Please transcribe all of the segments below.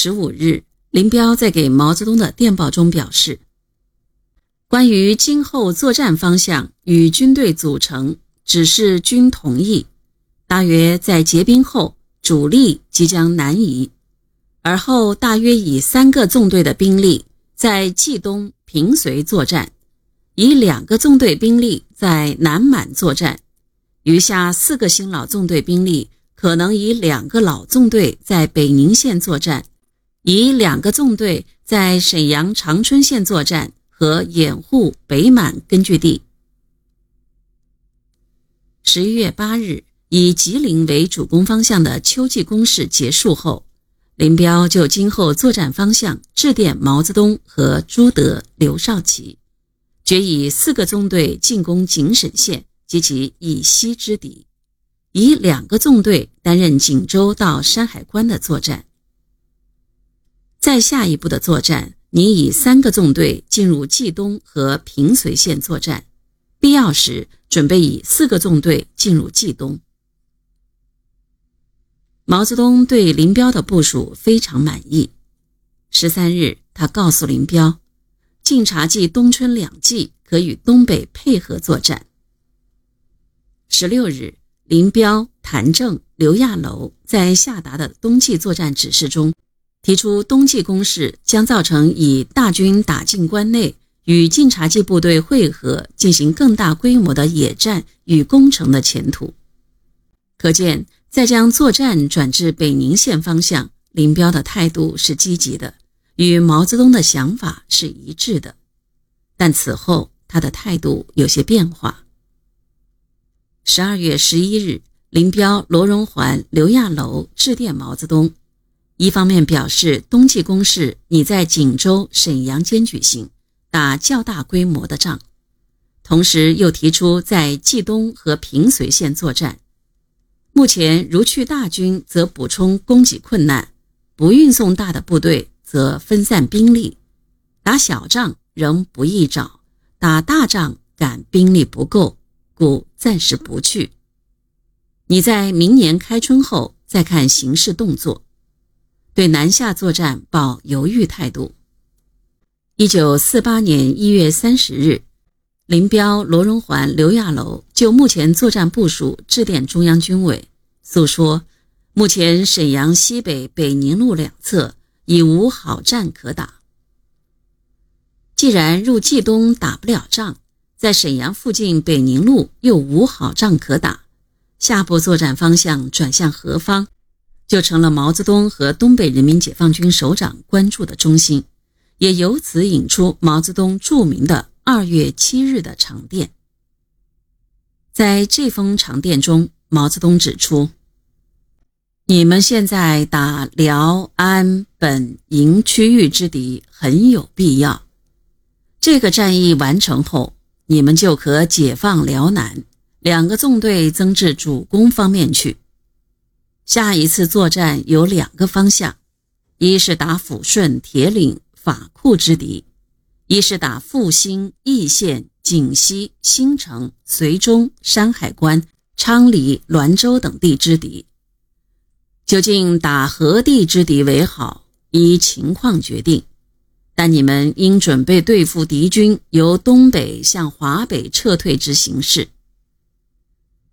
十五日，林彪在给毛泽东的电报中表示，关于今后作战方向与军队组成，只是均同意。大约在结冰后，主力即将南移，而后大约以三个纵队的兵力在冀东平绥作战，以两个纵队兵力在南满作战，余下四个新老纵队兵力可能以两个老纵队在北宁县作战，以两个纵队在沈阳长春线作战和掩护北满根据地。十一月八日。以吉林为主攻方向的秋季攻势结束后，林彪就今后作战方向致电毛泽东和朱德、刘少奇，决以四个纵队进攻井沈线及其以西之敌，以两个纵队担任锦州到山海关的作战。下一步的作战，你以三个纵队进入冀东和平绥线作战，必要时准备以四个纵队进入冀东。毛泽东对林彪的部署非常满意。十三日，他告诉林彪，晋察冀冬春两冀可与东北配合作战。十六日，林彪、谭政、刘亚楼在下达的冬季作战指示中，提出冬季攻势将造成以大军打进关内，与晋察冀部队会合，进行更大规模的野战与攻城的前途。可见。再将作战转至北宁线方向，林彪的态度是积极的，与毛泽东的想法是一致的。但此后他的态度有些变化。十二月十一日，林彪、罗荣桓、刘亚楼致电毛泽东，一方面表示冬季攻势拟在锦州、沈阳间举行，打较大规模的仗，同时又提出在冀东和平绥线作战。目前如去大军，则补充供给困难；不运送大的部队，则分散兵力。打小仗仍不易找，打大仗赶兵力不够，故暂时不去。你在明年开春后再看形势动作。对南下作战抱犹豫态度。一九四八年一月三十日。林彪、罗荣桓、刘亚楼就目前作战部署致电中央军委，诉说：目前沈阳西北北宁路两侧已无好战可打。既然入冀东打不了仗，在沈阳附近北宁路又无好仗可打，下步作战方向转向何方，就成了毛泽东和东北人民解放军首长关注的中心，也由此引出毛泽东著名的。二月七日的长电，在这封长电中，毛泽东指出：“你们现在打辽、安、本、营区域之敌很有必要。这个战役完成后，你们就可解放辽南，两个纵队增至主攻方面去。下一次作战有两个方向：一是打抚顺、铁岭、法库之敌。”一是打阜新、易县、锦西、新城、绥中、山海关、昌黎、滦州等地之敌，究竟打何地之敌为好，依情况决定。但你们应准备对付敌军由东北向华北撤退之形势。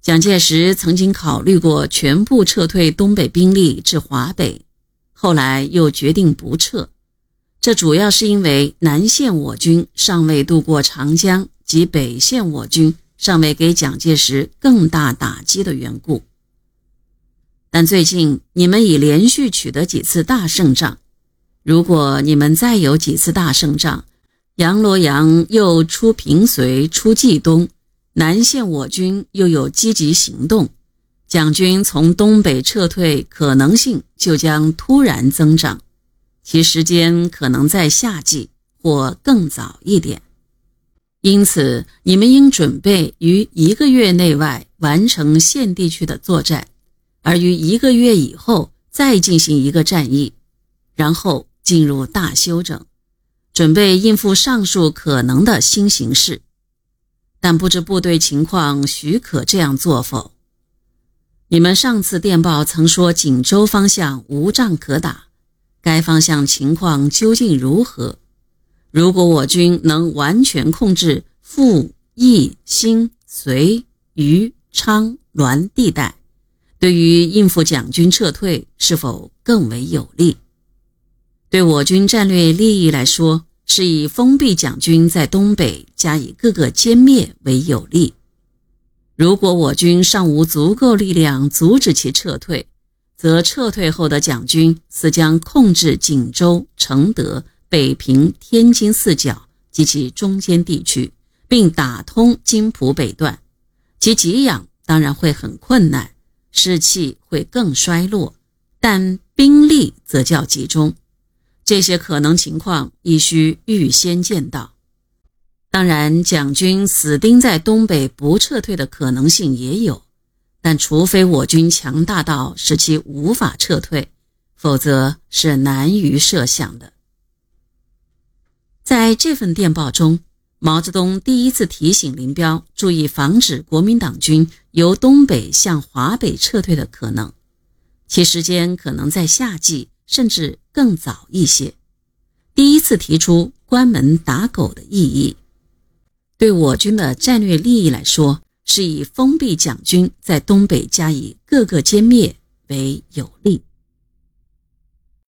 蒋介石曾经考虑过全部撤退东北兵力至华北，后来又决定不撤。这主要是因为南线我军尚未渡过长江，及北线我军尚未给蒋介石更大打击的缘故。但最近你们已连续取得几次大胜仗，如果你们再有几次大胜仗，杨罗阳又出平绥、出冀东，南线我军又有积极行动，蒋军从东北撤退可能性就将突然增长。其时间可能在夏季或更早一点，因此你们应准备于一个月内外完成县地区的作战，而于一个月以后再进行一个战役，然后进入大休整，准备应付上述可能的新形势。但不知部队情况许可这样做否？你们上次电报曾说锦州方向无仗可打。该方向情况究竟如何？如果我军能完全控制阜、义、兴、绥、余、昌、滦地带，对于应付蒋军撤退是否更为有利？对我军战略利益来说，是以封闭蒋军在东北加以各个歼灭为有利。如果我军尚无足够力量阻止其撤退，则撤退后的蒋军似将控制锦州、承德、北平、天津四角及其中间地区，并打通津浦北段，其给养当然会很困难，士气会更衰落，但兵力则较集中。这些可能情况亦需预先见到。当然，蒋军死盯在东北不撤退的可能性也有，但除非我军强大到使其无法撤退，否则是难于设想的。在这份电报中，毛泽东第一次提醒林彪注意防止国民党军由东北向华北撤退的可能，其时间可能在夏季，甚至更早一些。第一次提出关门打狗的意义。对我军的战略利益来说，是以封闭蒋军在东北加以各个歼灭为有利。